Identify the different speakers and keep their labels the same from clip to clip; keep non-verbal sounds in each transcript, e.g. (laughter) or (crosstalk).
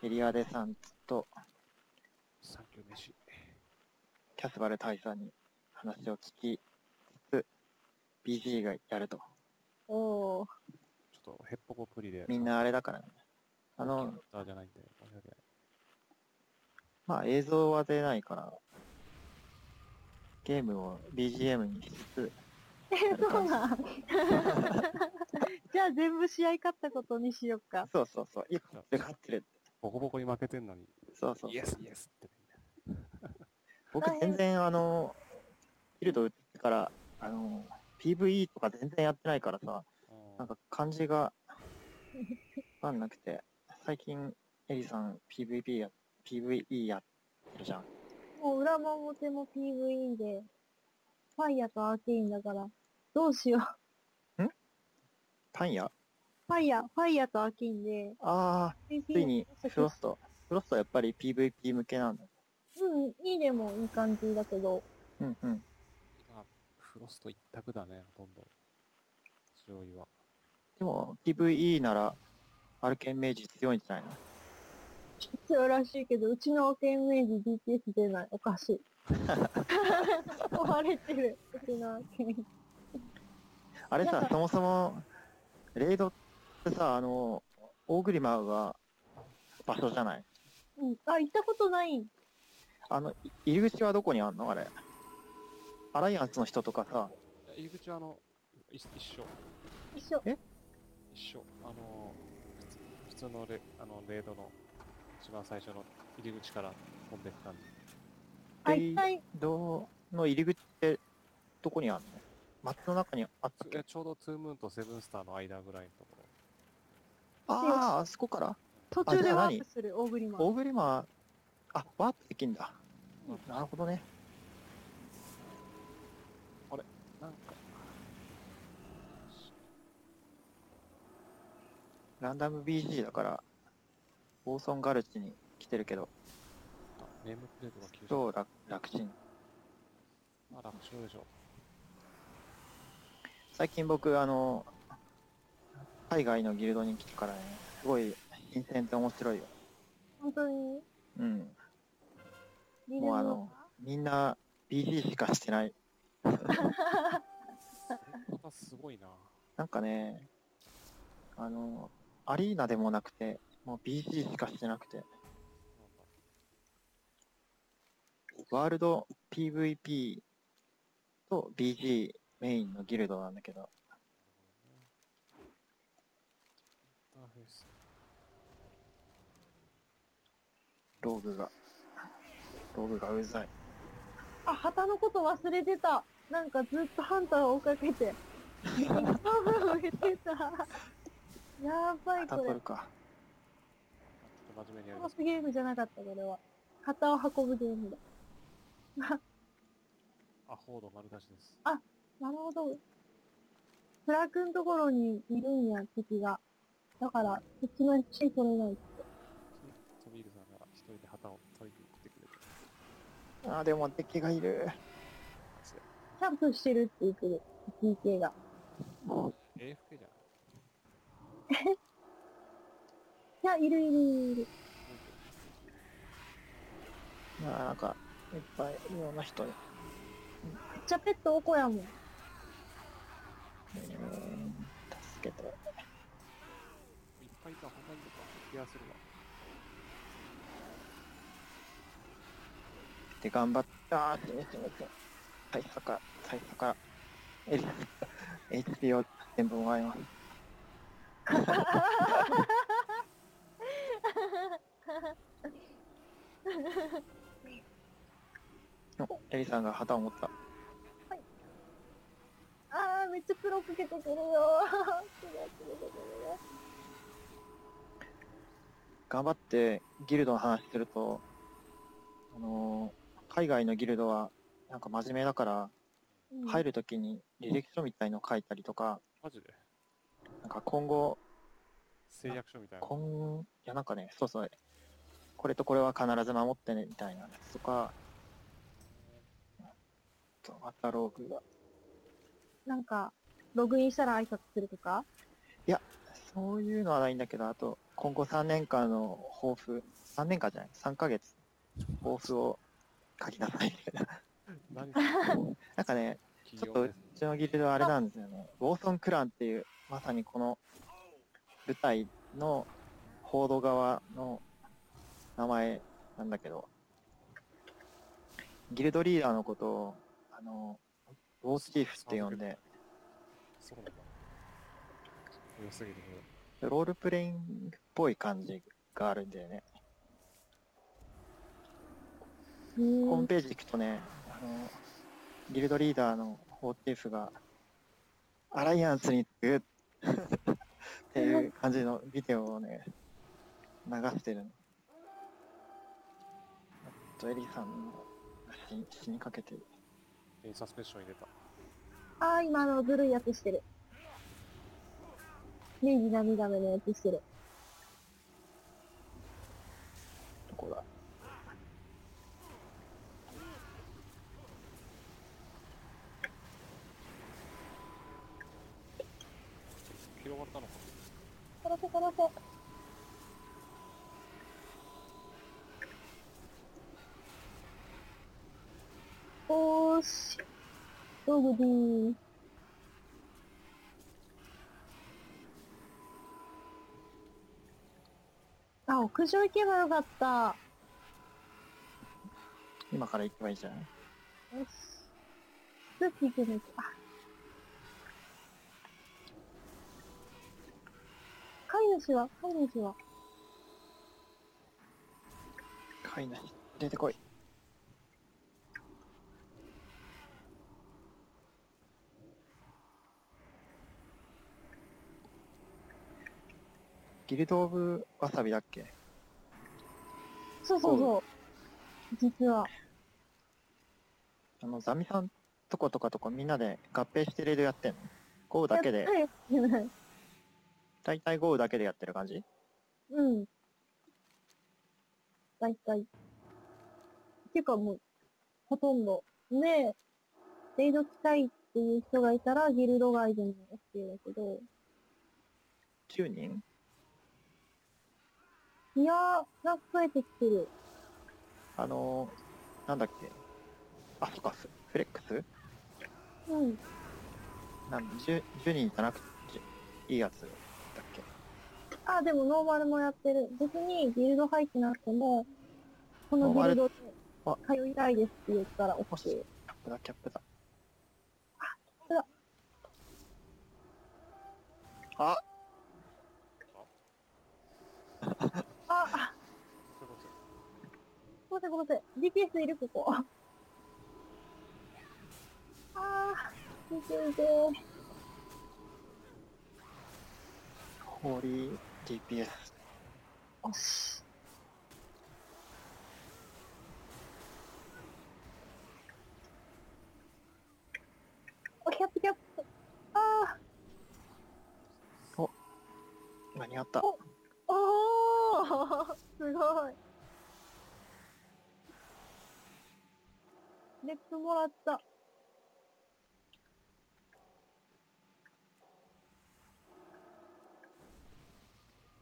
Speaker 1: エリアデさんと
Speaker 2: サンキュー飯。
Speaker 1: キャスバル大佐に話を聞きつつ、BG がやると。
Speaker 3: おー。
Speaker 2: ちょっとヘッポコプリで。
Speaker 1: みんなあれだからね。あの
Speaker 2: じゃないんで、申し訳ない。
Speaker 1: まあ映像は出ないから、ゲームを BGM にしつつ、(laughs)
Speaker 3: え、そうなん (laughs) じゃあ全部試合勝ったことにしよっか。
Speaker 1: そうそうそう、いや、勝ってる勝ってる。
Speaker 2: ボコボコに負けてんのに、
Speaker 1: そうそう
Speaker 2: イエスイエスって。(laughs) ね。
Speaker 1: 僕全然あの、フィルド打ってから、あの、PVE とか全然やってないからさ、
Speaker 2: うん。
Speaker 1: なんか漢字がわかんなくて、最近エリさん PVP や、PVE やってるじゃん。
Speaker 3: もう裏も表も PVE で、ファイヤとアーケインだから、どうしよう。
Speaker 1: パン屋
Speaker 3: ファイヤ、ファイヤとアーケインで、
Speaker 1: あー、ついにフロスト。フロストはやっぱり PVP 向けなんだ。
Speaker 3: うん、いいでもいい感じだけど、
Speaker 1: うんうん。
Speaker 2: あフロスト一択だね、ほとんど。強いは。
Speaker 1: でも PVE なら、アルケンメイジ強いんじゃないの？
Speaker 3: 強いらしいけど、うちのアーケインメイジ DPS 出ない。おかしい。(laughs) 壊れてる。うちのアーケイン。
Speaker 1: あれさ、そもそも、レイドってさ、あの、大栗マが場所じゃない？
Speaker 3: うん。あ、行ったことない。
Speaker 1: あの、い入り口はどこにあんの？あれ。アライアンスの人とかさ、
Speaker 2: 入り口はあの、一一緒。
Speaker 3: 一緒。
Speaker 2: 一緒。あの、普通普通のレあのレードの一番最初の入り口から飛んでいく感じ。
Speaker 3: あ、一回、
Speaker 1: ドの入り口ってどこにあんの？街の中にあっ
Speaker 2: ちょうどツームーンとセブンスターの間ぐらいのところ。
Speaker 1: ああ、あそこから？
Speaker 3: 途中でワープする、大栗マン。
Speaker 1: 大栗マあ、ワープできんだ。なるほどね。
Speaker 2: なんか、
Speaker 1: ランダム BG だから、オーソンガルチに来てるけど、
Speaker 2: あネームプレートが消え
Speaker 1: 超楽楽ちん。
Speaker 2: た。あ、楽勝でしょ。
Speaker 1: 最近僕、あの、海外のギルドに来てからね、すごい新鮮で面白いよ。
Speaker 3: 本当に、
Speaker 1: うん。
Speaker 3: リ
Speaker 1: もうあの、みんな BG しかしてない。
Speaker 2: またすごいな。
Speaker 1: なんかね、あの、アリーナでもなくて、もう BG しかしてなくて、ワールド PVP と BG メインのギルドなんだけど
Speaker 2: ねインターフェース。
Speaker 1: ローグが、ローグがうざい。
Speaker 3: あ、旗のこと忘れてた。なんかずっとハンターを追っかけて。多分言ってた。やばい、これ
Speaker 1: タ取る。か。
Speaker 2: ちょっと真面目にや
Speaker 3: ゲームじゃなかった、これは。旗を運ぶゲームだ。
Speaker 2: あ、ホード丸出しです。
Speaker 3: なるほど。フラグのところにいるんや、敵が。だから、こっちのシー取れないって。
Speaker 2: トミールさんが一人で旗を取りに来てくれて。
Speaker 1: あー、でも敵がいる。
Speaker 3: キャンプしてるって言ってる、PK が。
Speaker 2: AFK じゃない (laughs)
Speaker 3: いや、いるいるいる。
Speaker 1: まあなんか、いっぱいいろんな人に。
Speaker 3: めっちゃペットおこやもん。
Speaker 1: えー
Speaker 2: ぱいいた、他にとか気がするわ。
Speaker 1: で、頑張って、あー、すみません、すみません。大佐か、大佐か、エリ HP を全部もらいます。お (laughs) エリさんが旗を持った。
Speaker 3: あー、めっちゃ黒くけてくるよ。黒くけてくるよ。
Speaker 1: 頑張ってギルドの話すると、あのー海外のギルドはなんか真面目だから、
Speaker 3: うん。
Speaker 1: 入るときに履歴書みたいの書いたりとか、
Speaker 2: マジで？
Speaker 1: なんか今後、
Speaker 2: 誓約書みたいな？
Speaker 1: 今、いやなんかね、そうそう、これとこれは必ず守ってねみたいなやつとか、とまたローグが、
Speaker 3: なんか、ログインしたら挨拶するとか？
Speaker 1: そういうのはないんだけど、あと、今後3年間の抱負、3年間じゃない、3ヶ月、抱負を書きなさいみたいな。(laughs)
Speaker 2: 何？(laughs)
Speaker 1: なんかね、ちょっとうちのギルドはあれなんですよね。ウォーソンクランっていう、まさにこの舞台の報道側の名前なんだけど、ギルドリーダーのことを、あの、ウォーチーフって呼んで、
Speaker 2: そうなんだ。良すぎる。
Speaker 1: ロールプレイングっぽい感じがあるんだよね。
Speaker 3: う
Speaker 1: ホー
Speaker 3: ん
Speaker 1: ムページ行くとね、あの、ギルドリーダーのホーテーフが、アライアンスにつく (laughs) っていう感じのビデオをね、流してるの。あと、エリさんの死死にかけてる。
Speaker 2: えーサスペンション入れた。
Speaker 3: あー、今あの、ずるいやつしてる。明治涙目のやつしてる。
Speaker 1: どこだ
Speaker 2: 広がったのか
Speaker 3: 殺せ殺せ。おーし。ドグディー。あ、屋上行けばよかった。
Speaker 1: 今から行けばいいじゃん。
Speaker 3: よし。スープ行くのか。飼い主は飼い主は
Speaker 1: 飼いな出てこい。ギルド・オブ・わさびだっけ？
Speaker 3: そうそうそう。実は。
Speaker 1: あの、ザミさんとことかとかみんなで合併してレードやってんの？ゴーだけで、大体ゴーだけでやってる感じ？
Speaker 3: うん。大体。ていうかもう、ほとんど。で、レイド来たいっていう人がいたら、ギルド外でも OK だけど、
Speaker 1: ?10 人？
Speaker 3: いやー、なんか増えてきてる。
Speaker 1: あのー、なんだっけあ、そっか、フフレックス？
Speaker 3: うん。
Speaker 1: なん 10, 10人じゃなくて、いいやつだっけ？
Speaker 3: あ、でもノーマルもやってる。別にギルド入ってなくても、このギル？ドで
Speaker 1: あ
Speaker 3: 通いたいですって言ったら
Speaker 1: も
Speaker 3: OK
Speaker 1: し。キャップだ、キャップだ。あ
Speaker 3: あ、
Speaker 2: そういうこと
Speaker 3: ごめんごめんなさい。DPS いるここ。あー、見てるぜ。
Speaker 1: ホーリー DPS。
Speaker 3: よし。お、キャップキャップ。あ
Speaker 1: 間に合った。
Speaker 3: ー、すごい。レップもらった。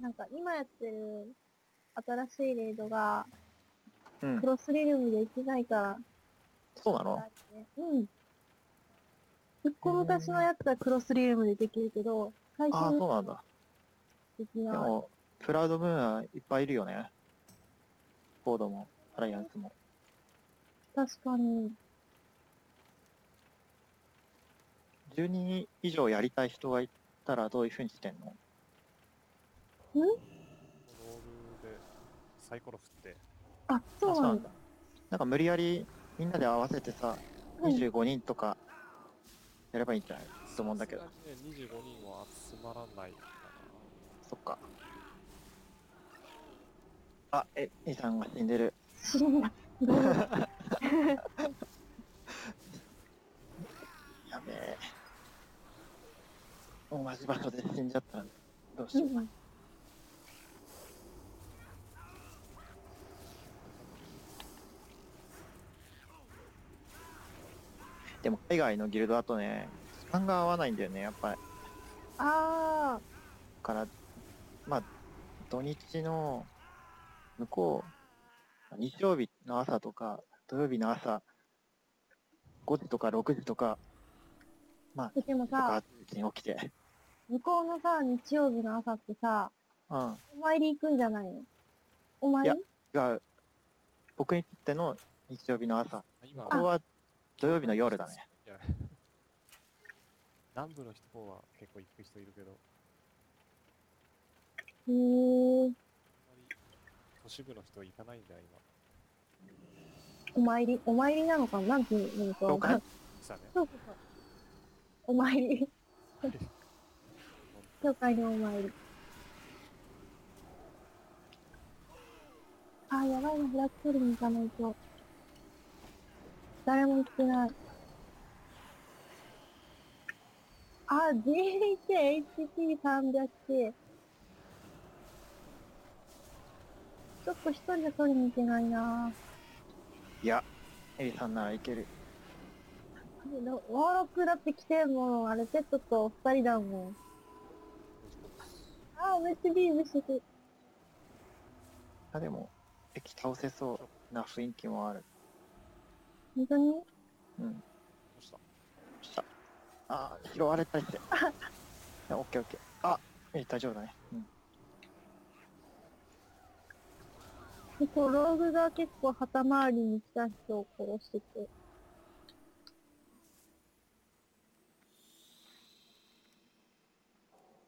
Speaker 3: なんか今やってる新しいレイドが
Speaker 1: うん
Speaker 3: ク。ロスリルムできないから、
Speaker 1: そうなの？
Speaker 3: うん。一個昔のやつはクロスリルムでできるけど、最
Speaker 1: ああ、
Speaker 3: 新
Speaker 1: そうなんだ。
Speaker 3: できない。
Speaker 1: でも、プラウドムーンはいっぱいいるよね。フォードも、アライアンスも。
Speaker 3: 確かに。
Speaker 1: 10人以上やりたい人がいたらどういう風にしてんの？
Speaker 2: ロールでサイコロ振って、
Speaker 3: あ、そうなんだ。
Speaker 1: なんか無理やりみんなで合わせてさ、
Speaker 3: うん
Speaker 1: 25人とかやればいいんじゃない？と思うんだけど。
Speaker 2: さすがにね、25人は集まらないか
Speaker 1: そっか。あ、え、イさんが死んでる。
Speaker 3: 死んだ。
Speaker 1: やべえ。同じ場所で死んじゃったらどうしよう。
Speaker 3: うん
Speaker 1: でも海外のギルドだとね、時間が合わないんだよね、やっぱり。
Speaker 3: あ
Speaker 1: だから、まあ、土日の向こう、日曜日の朝とか、土曜日の朝、5時とか6時とか、
Speaker 3: でも
Speaker 1: とか
Speaker 3: さ、
Speaker 1: に起きて、
Speaker 3: 向こうのさ、日曜日の朝ってさ、
Speaker 1: うん、
Speaker 3: お参り行くんじゃないの？お参り？
Speaker 1: いや違う。僕にとっての日曜日の朝。
Speaker 2: 今
Speaker 1: ここは土曜日の夜だね。
Speaker 2: いや南部の人方は結構行く人いるけど、
Speaker 3: へー、
Speaker 2: あんまり都市部の人行かないんだよ、今。
Speaker 3: お参りお参りなのかな？なんていうのかわか。そうそうそう。お参り。(laughs) 教会にお参り。あー、やばいな、フラッグ取りに行かないと。誰も行ってない。あー、JHHP300 ちょっと一人で取りに行けないない
Speaker 1: や、エリさんならいける。
Speaker 3: ぁ。ワーロックだって来てんもん。あれ、ペットと二人だもん。あー、めっちゃビームしてて。
Speaker 1: あ、でも、敵倒せそうな雰囲気もある。
Speaker 3: 本当に？
Speaker 1: うん。
Speaker 2: どうした？
Speaker 1: した？あー、拾われたりして。(laughs) オッケーオッケー。あ、え大丈夫だね。うん。
Speaker 3: 結構、ローグが結構旗回りに来た人を殺してて。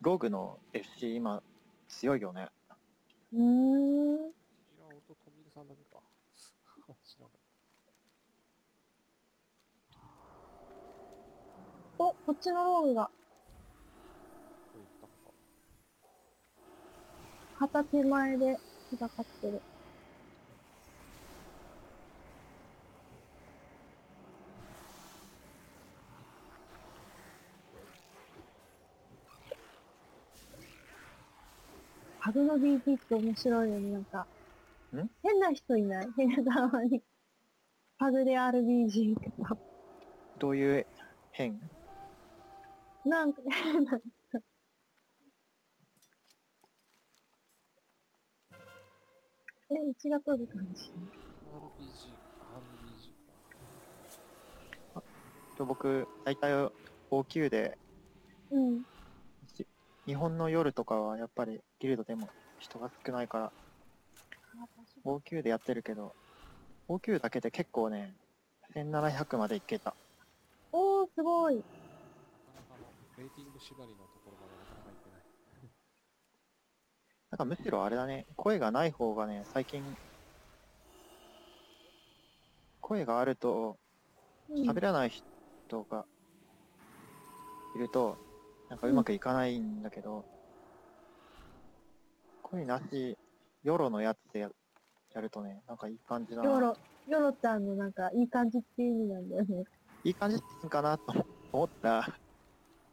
Speaker 1: ログの FC 今、強いよね。
Speaker 3: うーん。
Speaker 2: いや、ほんと、トミルさんだけか。知らない。
Speaker 3: お、こっちのローグが。旗手前で戦ってる。ハグの DT って面白いよね、なんか。
Speaker 1: ん？
Speaker 3: 変な人いない？変なたまに。パグで RBG とか。
Speaker 1: どういう変？
Speaker 3: なんか変な人。(laughs) え、うちが取る感じ。
Speaker 2: RPG、RBG か。
Speaker 1: と僕、大体 O9 で、
Speaker 3: うん。
Speaker 1: 日本の夜とかはやっぱりギルドでも人が少ないから、O9 でやってるけど、O9 だけで結構ね、1700までいけた。
Speaker 3: おー、すごい。
Speaker 2: なかなかの、レーティング縛りのところまでなかなか行ってない。
Speaker 1: なんかむしろあれだね、声がない方がね、最近、声があると、
Speaker 3: うん
Speaker 1: 喋らない人がいると、なんかうまくいかないんだけど、声なし、ヨロのやつでややるとね、なんかいい感じだな。
Speaker 3: ヨロ、ヨロちゃんのなんかいい感じっていう意味なんだよね。
Speaker 1: いい感じって言うんかなと思ったら、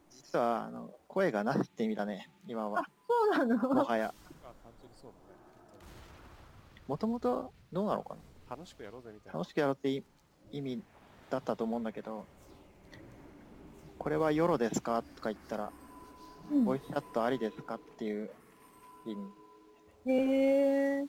Speaker 1: 実は、あの、声がなしって意味だね、今
Speaker 3: あ
Speaker 1: は。、
Speaker 3: そうなの？
Speaker 1: もはや。
Speaker 2: あ、単純にそうだね。
Speaker 1: もともと、どうなのかな？
Speaker 2: 楽しくやろうぜみたいな。
Speaker 1: 楽しくやろうってい意味だったと思うんだけど、これはヨロですか？とか言ったら、
Speaker 3: うん
Speaker 1: ボイスチャットありですか？っていう意味。
Speaker 3: へえ。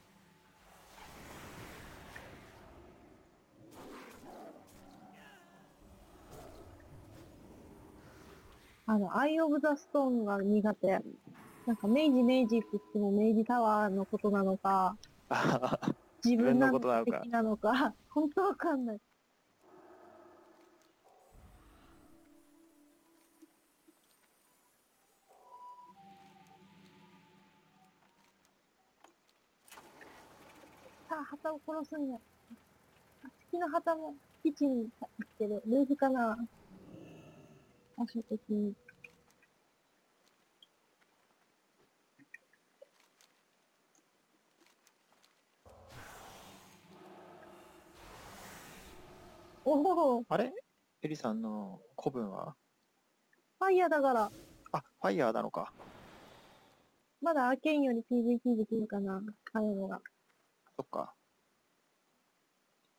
Speaker 3: あの、アイ・オブ・ザ・ストーンが苦手。なんか、明治明治って言っても明治タワーのことなのか、(laughs) 自分なの
Speaker 1: ことなのか、
Speaker 3: 本当わかんない。あ、旗を殺すんや。あ月の旗も基地に行ってる。ルーフかな場所的に。おお、
Speaker 1: あれ？エリさんの古文は？
Speaker 3: ファイヤーだから、
Speaker 1: あ、ファイヤーなのか。
Speaker 3: まだアーケインより PVP できるかな、ああいうのが。
Speaker 1: そっか。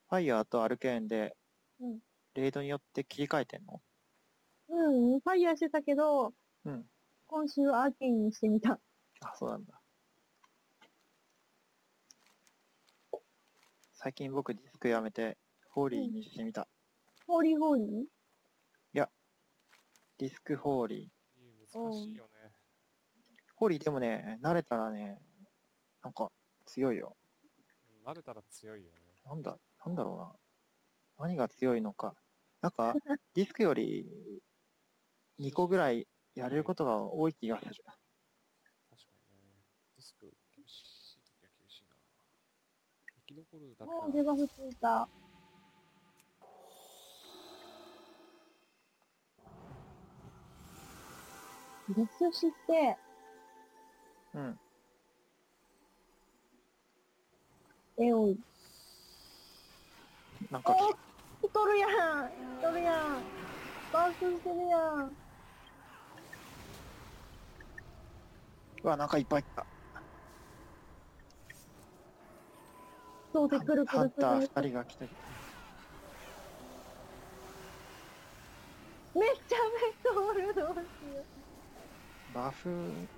Speaker 1: ファイヤーとアルケーンで、
Speaker 3: うん。
Speaker 1: レイドによって切り替えてんの？
Speaker 3: うん、ファイヤーしてたけど、
Speaker 1: うん。
Speaker 3: 今週はアーケインにしてみた。
Speaker 1: あ、そうなんだ。最近僕ディスクやめて、ホーリーにしてみた。
Speaker 3: ホーリーホーリー？
Speaker 1: いや、ディスクホーリー。
Speaker 2: 難しいよね。
Speaker 1: ホーリーでもね、慣れたらね、なんか強いよ。
Speaker 2: うん慣れたら強いよね。
Speaker 1: なんだ、なんだろうな。何が強いのか。なんか、(laughs) ディスクより2個ぐらいやれることが多い気がする。
Speaker 2: 確かにね。ディスク厳しい時は厳しいな。生き残るだけ
Speaker 3: もうデバフついた。デスして、
Speaker 1: うん。
Speaker 3: えおい。
Speaker 1: なんか、
Speaker 3: 来とるやん来とるやんバースしてるやん
Speaker 1: うわ、なんかいっぱい来た。
Speaker 3: そうでくるく
Speaker 1: ハンター
Speaker 3: るする。
Speaker 1: 2人が来てる。
Speaker 3: めっちゃめっちゃおるどうしよ
Speaker 1: バフ、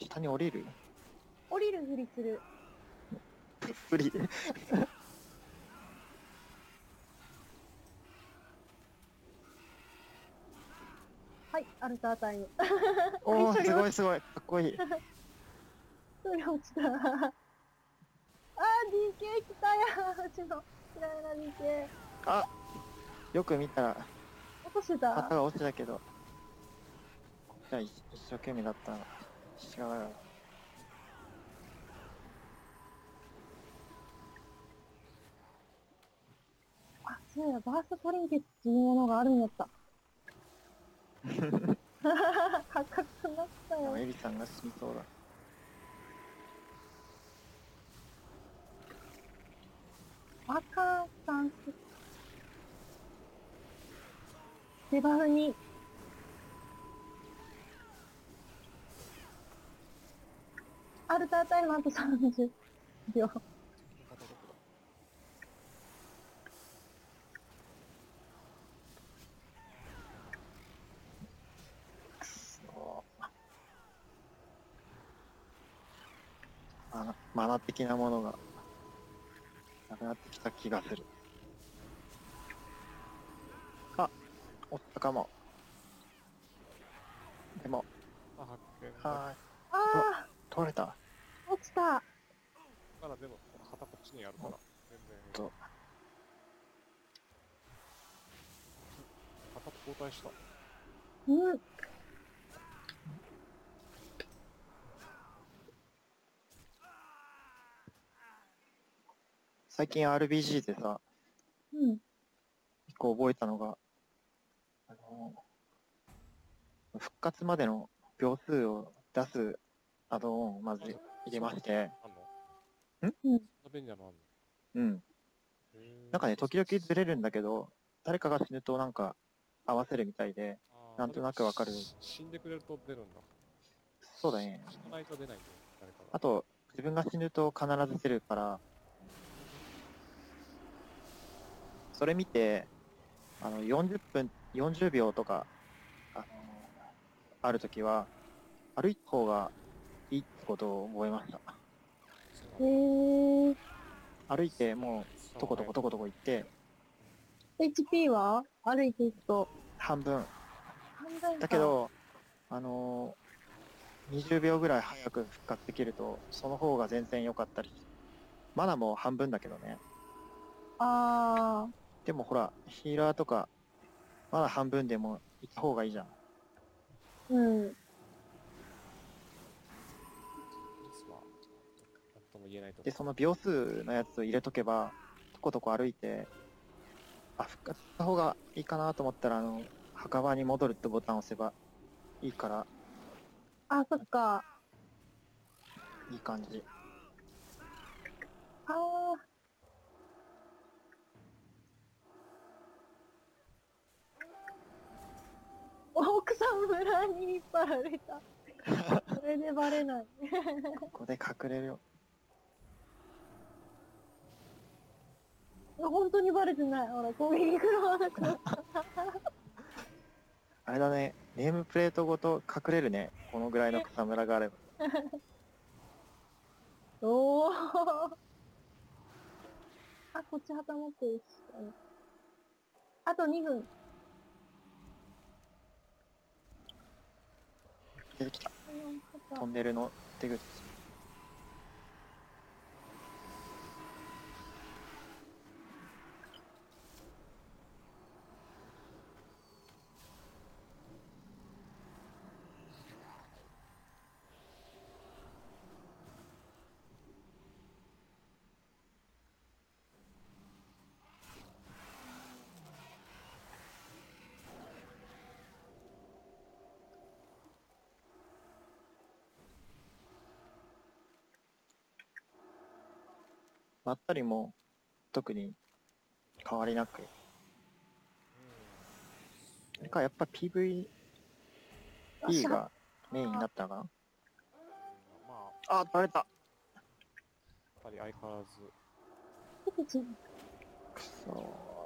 Speaker 1: 下に降りる？
Speaker 3: う。降りるふりする。
Speaker 1: 無理。(laughs)
Speaker 3: はい、アルタータイム。
Speaker 1: おお、(laughs) すごいすごい。かっこいい。
Speaker 3: 一人落ちた。(laughs) あー、DK 来たやん。うちの嫌いな DK。
Speaker 1: あよく見たら、
Speaker 3: 落としてた？
Speaker 1: 旗が落ちたけど、じゃあ一一生懸命だったな。違う
Speaker 3: そうや、バーストトリンケットっていうものがあるんやった。破格になったよ。
Speaker 1: エビさんが死にそうだ。
Speaker 3: 赤さんす。デバフに。アルタータイムあと30秒。
Speaker 2: 敵の方どこだ
Speaker 1: そうマナマナ的なものがなくなってきた気がする。あ、おったかも。でも、
Speaker 2: あ、発見だ。
Speaker 1: はーい。
Speaker 3: あ
Speaker 1: 取れた。
Speaker 3: ー、落ちた。
Speaker 2: まだでも、旗こっちにあるから、全然。
Speaker 1: と
Speaker 2: 旗と交代した。
Speaker 3: うん。
Speaker 1: 最近 RBG でさ、
Speaker 3: うん。
Speaker 1: 一個覚えたのが、あの、復活までの秒数を出すアドオンをまず入れまして、
Speaker 2: あん
Speaker 3: うん
Speaker 2: そんな便利なのあんの？
Speaker 1: うん。なんかね、時々ずれるんだけど、誰かが死ぬとなんか合わせるみたいで、なんとなくわかる
Speaker 2: し死んでくれると出るんだ。
Speaker 1: そうだね。
Speaker 2: 死なないと出ないんだよ、誰かが。
Speaker 1: あと、自分が死ぬと必ず出るから、それ見て、あの、40分、40秒とか、あの、あるときは、歩いた方がいいってことを覚えました。
Speaker 3: へー。
Speaker 1: 歩いてもう、とことことことこ行って、
Speaker 3: HP は？歩いていくと。
Speaker 1: 半分。
Speaker 3: 半分か
Speaker 1: だけ、ど、あの20秒ぐらい早く復活できると、その方が全然良かったり。マナも半分だけどね。
Speaker 3: あ
Speaker 1: でもほら、ヒーラーとか、まだ半分でも行った方がいいじゃん。
Speaker 3: ー、うん。
Speaker 2: リスは、なんとも言えないとこ
Speaker 1: で、その秒数のやつを入れとけば、とことこ歩いて、あ、復活した方がいいかなと思ったら、あの、墓場に戻るってボタンを押せばいいから、
Speaker 3: あ、そっか。
Speaker 1: いい感じ。
Speaker 3: あ村に引っ張られた。それでバレない。
Speaker 1: ここで隠れるよ。
Speaker 3: 本当にバレてない。ほら、攻撃食らわなくなった。
Speaker 1: あれだね、ネームプレートごと隠れるね。このぐらいの草むらがあれば。
Speaker 3: おお。あ、こっち旗持ってるし。あと2分。
Speaker 1: 出てきた。トンネルの出口。まったりも特に変わりなく。それかやっぱ PVP がメインになったのかな？
Speaker 2: まあ、
Speaker 1: あ、バレた
Speaker 2: やっぱり相変わらず、
Speaker 1: くそ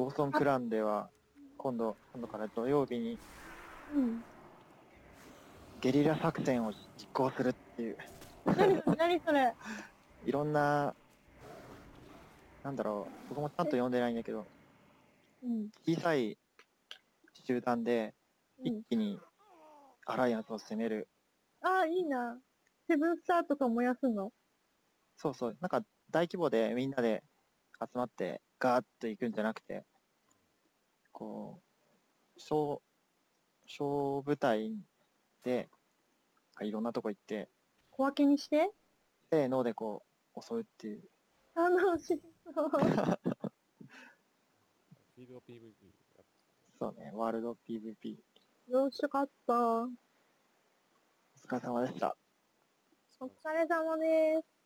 Speaker 1: ーウォーソンクランでは今度、今度から土曜日に
Speaker 3: うん。
Speaker 1: ゲリラ作戦を実行するっていう、
Speaker 3: 何何それ？(laughs)
Speaker 1: いろんな、なんだろう、僕もちゃんと読んでないんだけど、
Speaker 3: うん。
Speaker 1: 小さい集団で
Speaker 3: うん、
Speaker 1: 一気にアライアンスを攻める、
Speaker 3: ああ、いいな。セブンスターとか燃やすの？
Speaker 1: そうそう、なんか大規模でみんなで集まってガーッと行くんじゃなくて、こう、小、小部隊で、いろんなとこ行って、
Speaker 3: 小分けにして？
Speaker 1: せーのでこう、襲うっていう。
Speaker 3: 楽しそう。
Speaker 2: フィールド PVP やっ
Speaker 1: そうね、ワールド PVP。
Speaker 3: よしよかった。お
Speaker 1: お疲れ様でした。
Speaker 3: 疲れ様です。